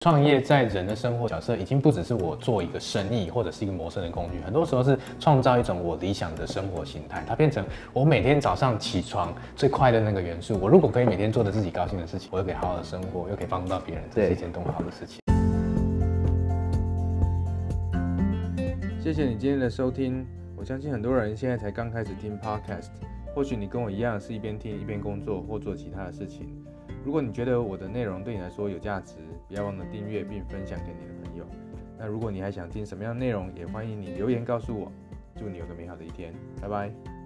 创业在人的生活角色已经不只是我做一个生意或者是一个谋生的工具，很多时候是创造一种我理想的生活形态。它变成我每天早上起床最快的那个元素。我如果可以每天做的自己高兴的事情，我又可以好好的生活，又可以帮助到别人，这是一件多么好的事情。谢谢你今天的收听。我相信很多人现在才刚开始听 Podcast，或许你跟我一样是一边听一边工作或做其他的事情。如果你觉得我的内容对你来说有价值，不要忘了订阅并分享给你的朋友。那如果你还想听什么样的内容，也欢迎你留言告诉我。祝你有个美好的一天，拜拜。